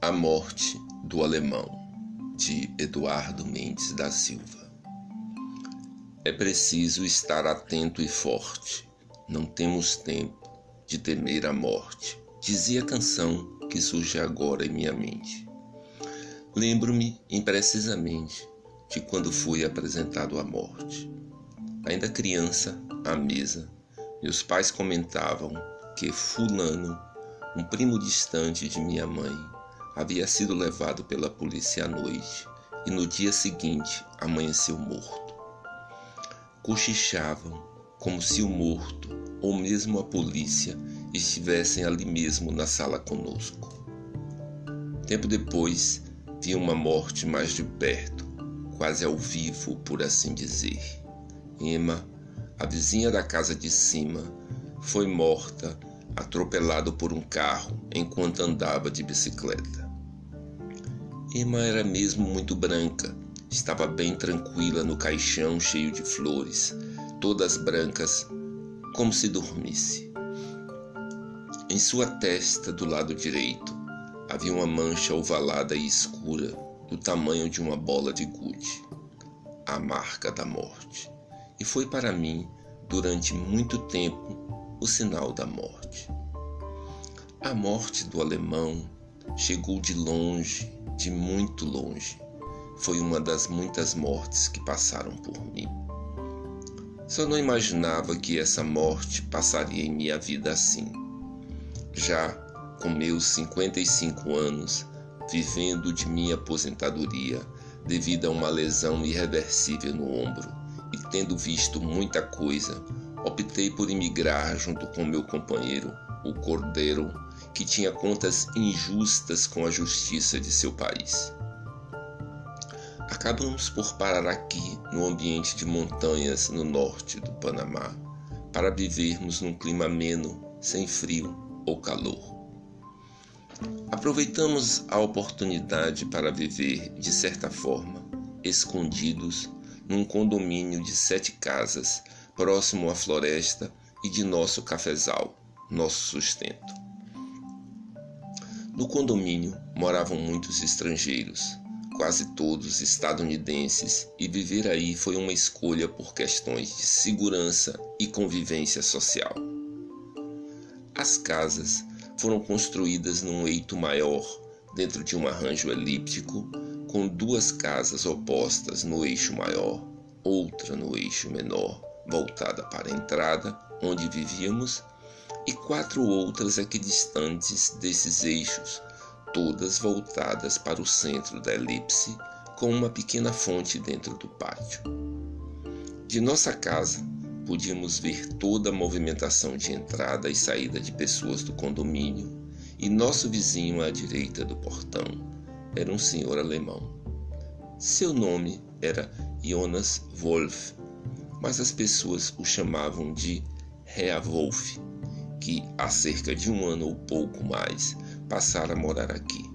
A Morte do Alemão, de Eduardo Mendes da Silva. É preciso estar atento e forte, não temos tempo de temer a morte, dizia a canção que surge agora em minha mente. Lembro-me imprecisamente de quando fui apresentado à morte. Ainda criança, à mesa, meus pais comentavam que Fulano, um primo distante de minha mãe, havia sido levado pela polícia à noite e no dia seguinte amanheceu morto. Cochichavam como se o morto ou mesmo a polícia estivessem ali mesmo na sala conosco. Tempo depois, vi uma morte mais de perto, quase ao vivo, por assim dizer. Emma, a vizinha da casa de cima, foi morta atropelado por um carro enquanto andava de bicicleta. Emma era mesmo muito branca. Estava bem tranquila no caixão cheio de flores, todas brancas, como se dormisse. Em sua testa, do lado direito, havia uma mancha ovalada e escura, do tamanho de uma bola de gude, a marca da morte. E foi para mim, durante muito tempo, o sinal da morte. A morte do alemão chegou de longe, de muito longe. Foi uma das muitas mortes que passaram por mim. Só não imaginava que essa morte passaria em minha vida assim. Já com meus 55 anos, vivendo de minha aposentadoria devido a uma lesão irreversível no ombro e tendo visto muita coisa, optei por emigrar junto com meu companheiro, o Cordeiro, que tinha contas injustas com a justiça de seu país. Acabamos por parar aqui, no ambiente de montanhas no norte do Panamá, para vivermos num clima ameno, sem frio ou calor. Aproveitamos a oportunidade para viver, de certa forma, escondidos num condomínio de sete casas, próximo à floresta e de nosso cafezal, nosso sustento. No condomínio moravam muitos estrangeiros, quase todos estadunidenses, e viver aí foi uma escolha por questões de segurança e convivência social. As casas foram construídas num eito maior, dentro de um arranjo elíptico, com duas casas opostas no eixo maior, outra no eixo menor, voltada para a entrada, onde vivíamos, e quatro outras equidistantes desses eixos, todas voltadas para o centro da elipse, com uma pequena fonte dentro do pátio. De nossa casa, podíamos ver toda a movimentação de entrada e saída de pessoas do condomínio, e nosso vizinho à direita do portão era um senhor alemão. Seu nome era Jonas Wolf, mas as pessoas o chamavam de Herr Wolf que há cerca de um ano ou pouco mais passara a morar aqui.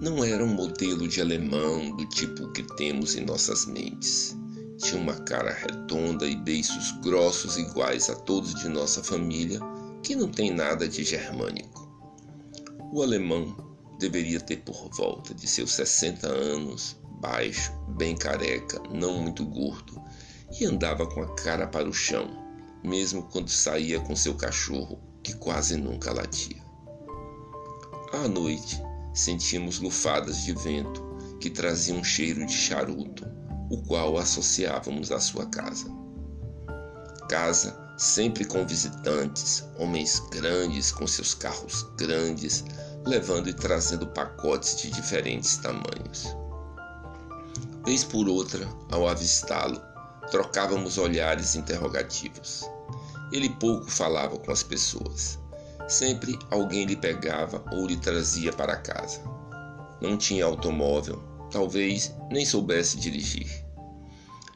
Não era um modelo de alemão do tipo que temos em nossas mentes. Tinha uma cara redonda e beiços grossos iguais a todos de nossa família, que não tem nada de germânico. O alemão deveria ter por volta de seus 60 anos, baixo, bem careca, não muito gordo, e andava com a cara para o chão, mesmo quando saía com seu cachorro, que quase nunca latia. À noite, sentíamos lufadas de vento que traziam um cheiro de charuto, o qual associávamos à sua casa. Casa sempre com visitantes, homens grandes com seus carros grandes, levando e trazendo pacotes de diferentes tamanhos. Vez por outra, ao avistá-lo, Trocávamos olhares interrogativos. Ele pouco falava com as pessoas. Sempre alguém lhe pegava ou lhe trazia para casa. Não tinha automóvel, talvez nem soubesse dirigir.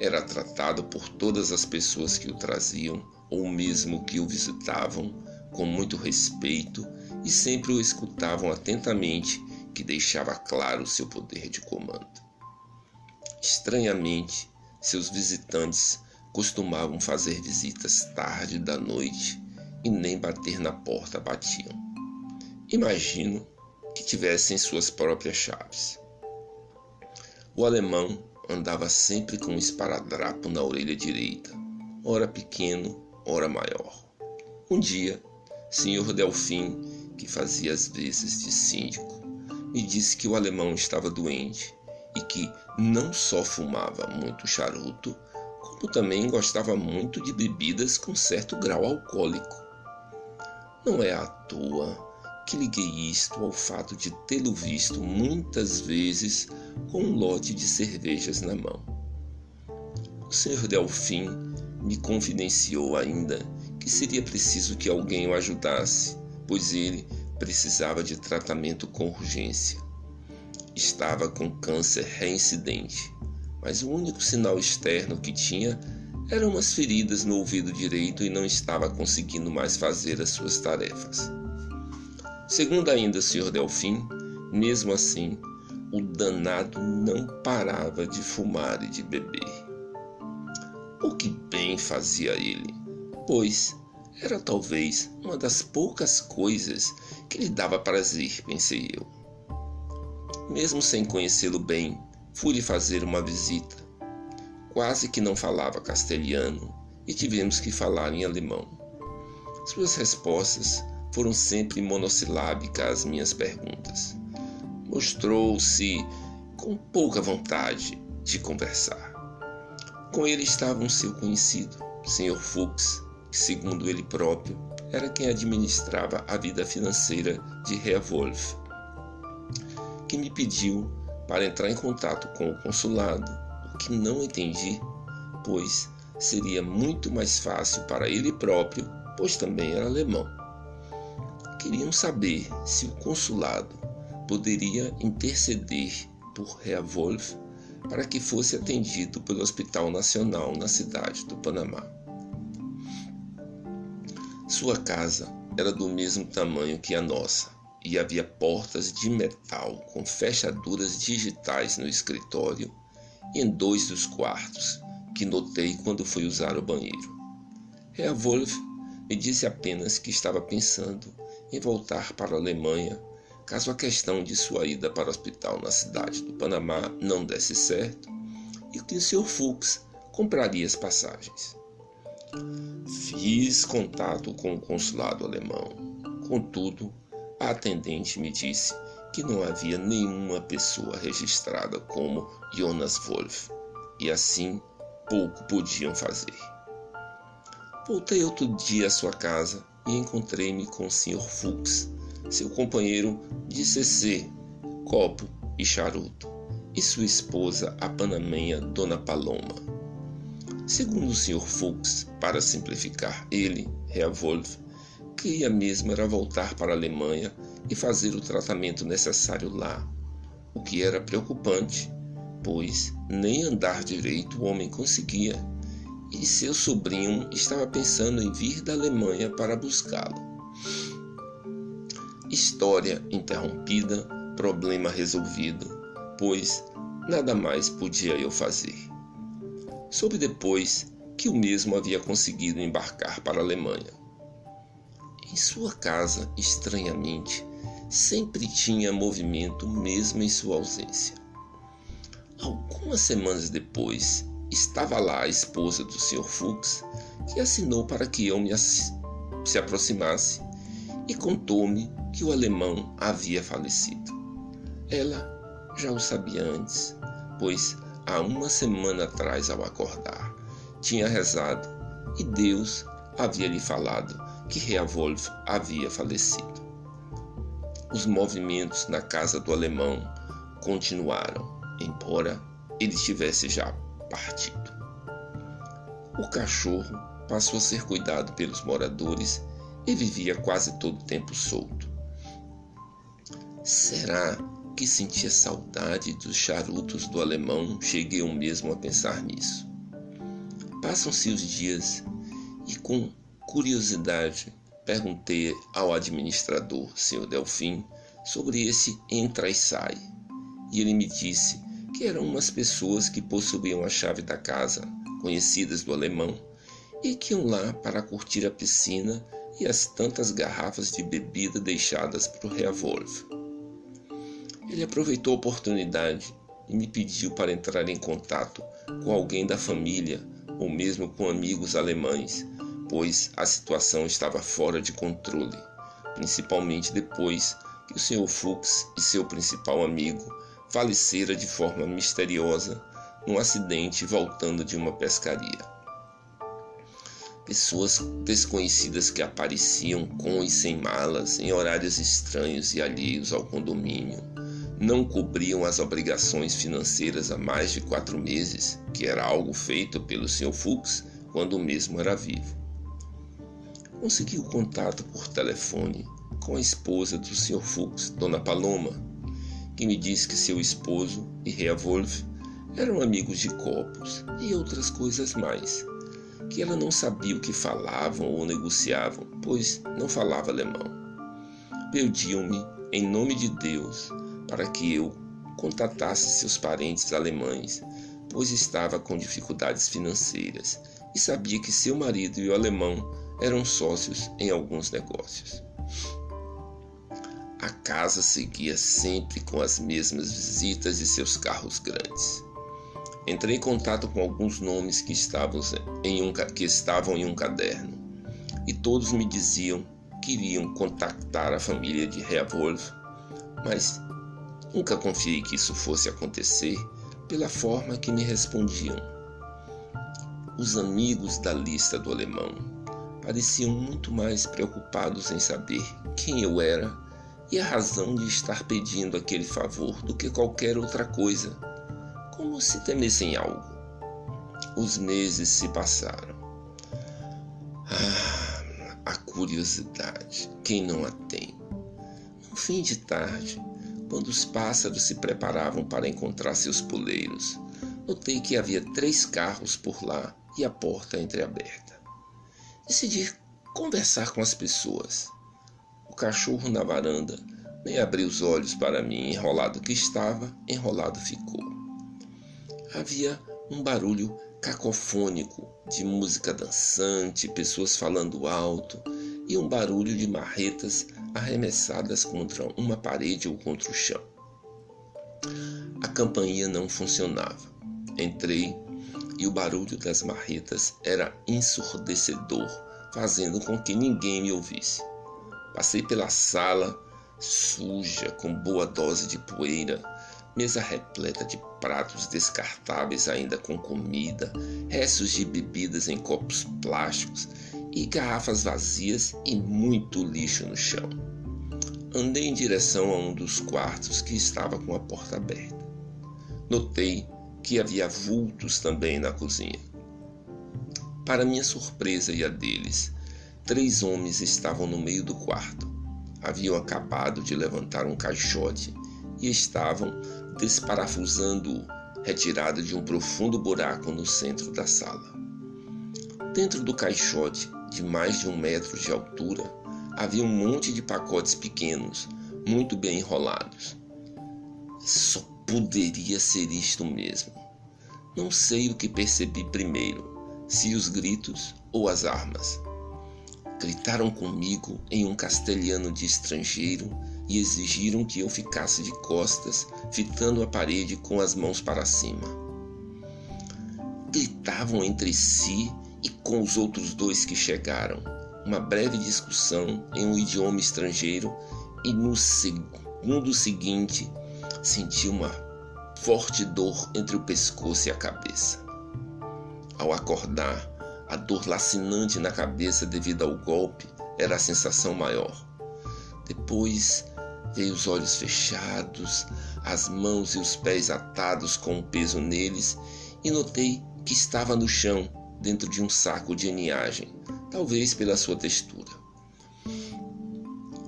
Era tratado por todas as pessoas que o traziam ou mesmo que o visitavam com muito respeito e sempre o escutavam atentamente, que deixava claro seu poder de comando. Estranhamente, seus visitantes costumavam fazer visitas tarde da noite e nem bater na porta batiam. Imagino que tivessem suas próprias chaves. O alemão andava sempre com um esparadrapo na orelha direita, ora pequeno, ora maior. Um dia, senhor Delfim, que fazia as vezes de síndico, me disse que o alemão estava doente e que não só fumava muito charuto, como também gostava muito de bebidas com certo grau alcoólico. Não é à toa que liguei isto ao fato de tê-lo visto muitas vezes com um lote de cervejas na mão. O Sr. Delfim me confidenciou ainda que seria preciso que alguém o ajudasse, pois ele precisava de tratamento com urgência. Estava com câncer reincidente, mas o único sinal externo que tinha eram umas feridas no ouvido direito e não estava conseguindo mais fazer as suas tarefas. Segundo ainda o Sr. Delfim, mesmo assim, o danado não parava de fumar e de beber. O que bem fazia ele, pois era talvez uma das poucas coisas que lhe dava prazer, pensei eu. Mesmo sem conhecê-lo bem, fui-lhe fazer uma visita. Quase que não falava castelhano e tivemos que falar em alemão. Suas respostas foram sempre monossilábicas as minhas perguntas. Mostrou-se com pouca vontade de conversar. Com ele estava um seu conhecido, Sr. Fuchs, que, segundo ele próprio, era quem administrava a vida financeira de Wolf, que me pediu para entrar em contato com o consulado, o que não entendi, pois seria muito mais fácil para ele próprio, pois também era alemão. Queriam saber se o consulado poderia interceder por Wolf para que fosse atendido pelo Hospital Nacional na cidade do Panamá. Sua casa era do mesmo tamanho que a nossa e havia portas de metal com fechaduras digitais no escritório e em dois dos quartos, que notei quando fui usar o banheiro. Wolf me disse apenas que estava pensando em voltar para a Alemanha caso a questão de sua ida para o hospital na cidade do Panamá não desse certo e que o Sr. Fuchs compraria as passagens. Fiz contato com o consulado alemão. Contudo, a atendente me disse que não havia nenhuma pessoa registrada como Jonas Wolf e assim pouco podiam fazer. Voltei outro dia à sua casa e encontrei-me com o Sr. Fuchs, seu companheiro de CC, copo e charuto, e sua esposa, a panamenha Dona Paloma. Segundo o Sr. Fuchs, para simplificar, ele, Wolf, queria mesmo era voltar para a Alemanha e fazer o tratamento necessário lá, o que era preocupante, pois nem andar direito o homem conseguia e seu sobrinho estava pensando em vir da Alemanha para buscá-lo. História interrompida, problema resolvido, pois nada mais podia eu fazer. Soube depois que o mesmo havia conseguido embarcar para a Alemanha. Em sua casa, estranhamente, sempre tinha movimento mesmo em sua ausência. Algumas semanas depois, estava lá a esposa do Sr. Fuchs, que assinou para que eu me se aproximasse e contou-me que o alemão havia falecido. Ela já o sabia antes, pois há uma semana atrás, ao acordar, tinha rezado e Deus havia lhe falado que Wolf havia falecido. Os movimentos na casa do alemão continuaram, embora ele tivesse já partido. O cachorro passou a ser cuidado pelos moradores e vivia quase todo o tempo solto. Será que sentia saudade dos charutos do alemão? Cheguei eu mesmo a pensar nisso. Passam-se os dias e, com curiosidade, perguntei ao administrador, Sr. Delfim, sobre esse entra e sai. E ele me disse que eram umas pessoas que possuíam a chave da casa, conhecidas do alemão, e que iam lá para curtir a piscina e as tantas garrafas de bebida deixadas por Reavolve. Ele aproveitou a oportunidade e me pediu para entrar em contato com alguém da família ou mesmo com amigos alemães, pois a situação estava fora de controle, principalmente depois que o Sr. Fuchs e seu principal amigo falecera de forma misteriosa num acidente voltando de uma pescaria. Pessoas desconhecidas que apareciam com e sem malas em horários estranhos e alheios ao condomínio não cobriam as obrigações financeiras há mais de quatro meses, que era algo feito pelo Sr. Fuchs quando o mesmo era vivo. Consegui o contato por telefone com a esposa do Sr. Fuchs, Dona Paloma, que me disse que seu esposo e Rea Wolf eram amigos de copos e outras coisas mais, que ela não sabia o que falavam ou negociavam, pois não falava alemão. Pediam-me, em nome de Deus, para que eu contatasse seus parentes alemães, pois estava com dificuldades financeiras e sabia que seu marido e o alemão eram sócios em alguns negócios. A casa seguia sempre com as mesmas visitas e seus carros grandes. Entrei em contato com alguns nomes que estavam em um, que estavam em um caderno e todos me diziam que iriam contactar a família de Reavolve, mas Nunca confiei que isso fosse acontecer pela forma que me respondiam. Os amigos da lista do alemão pareciam muito mais preocupados em saber quem eu era e a razão de estar pedindo aquele favor do que qualquer outra coisa, como se temessem algo. Os meses se passaram. Ah, a curiosidade, quem não a tem? No fim de tarde, quando os pássaros se preparavam para encontrar seus puleiros, notei que havia três carros por lá e a porta entreaberta. Decidi conversar com as pessoas. O cachorro na varanda nem abriu os olhos para mim, enrolado que estava, enrolado ficou. Havia um barulho cacofônico de música dançante, pessoas falando alto e um barulho de marretas arremessadas contra uma parede ou contra o chão. A campainha não funcionava. Entrei e o barulho das marretas era ensurdecedor, fazendo com que ninguém me ouvisse. Passei pela sala, suja, com boa dose de poeira, mesa repleta de pratos descartáveis ainda com comida, restos de bebidas em copos plásticos e garrafas vazias e muito lixo no chão. Andei em direção a um dos quartos que estava com a porta aberta. Notei que havia vultos também na cozinha. Para minha surpresa e a deles, três homens estavam no meio do quarto. Haviam acabado de levantar um caixote e estavam desparafusando-o, retirado de um profundo buraco no centro da sala. Dentro do caixote de mais de um metro de altura, havia um monte de pacotes pequenos, muito bem enrolados. Poderia ser isto mesmo. Não sei o que percebi primeiro, se os gritos ou as armas. Gritaram comigo em um castelhano de estrangeiro e exigiram que eu ficasse de costas, fitando a parede com as mãos para cima. Gritavam entre si e com os outros dois que chegaram, uma breve discussão em um idioma estrangeiro e no segundo seguinte senti uma forte dor entre o pescoço e a cabeça. Ao acordar, a dor lacinante na cabeça devido ao golpe era a sensação maior. Depois veio os olhos fechados, as mãos e os pés atados com o peso neles e notei que estava no chão dentro de um saco de eniagem, talvez pela sua textura.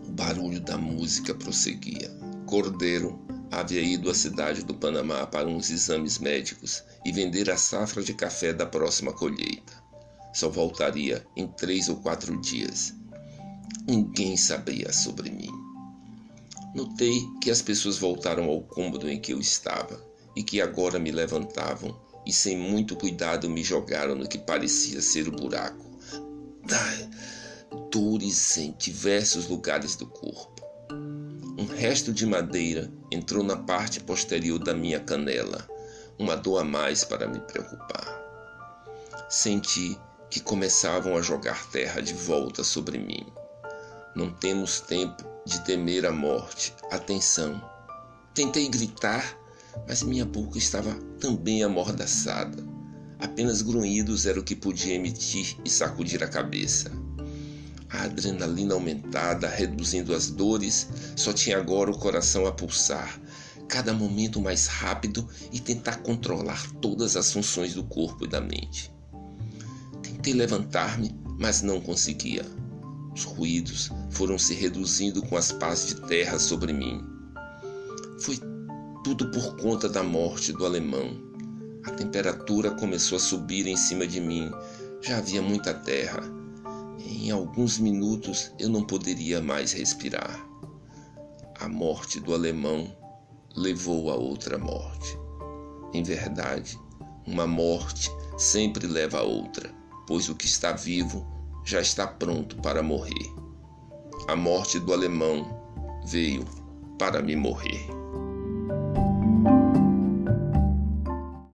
O barulho da música prosseguia. Cordeiro havia ido à cidade do Panamá para uns exames médicos e vender a safra de café da próxima colheita. Só voltaria em três ou quatro dias. Ninguém sabia sobre mim. Notei que as pessoas voltaram ao cômodo em que eu estava e que agora me levantavam e sem muito cuidado me jogaram no que parecia ser o buraco. Dores em diversos lugares do corpo. Um resto de madeira entrou na parte posterior da minha canela, uma dor a mais para me preocupar. Senti que começavam a jogar terra de volta sobre mim. Não temos tempo de temer a morte. Atenção! Tentei gritar, mas minha boca estava também amordaçada. Apenas grunhidos era o que podia emitir e sacudir a cabeça. A adrenalina aumentada, reduzindo as dores, só tinha agora o coração a pulsar, cada momento mais rápido e tentar controlar todas as funções do corpo e da mente. Tentei levantar-me, mas não conseguia. Os ruídos foram se reduzindo com as pás de terra sobre mim. Foi tudo por conta da morte do alemão. A temperatura começou a subir em cima de mim. Já havia muita terra. Em alguns minutos eu não poderia mais respirar. A morte do alemão levou a outra morte. Em verdade, uma morte sempre leva a outra, pois o que está vivo já está pronto para morrer. A morte do alemão veio para me morrer.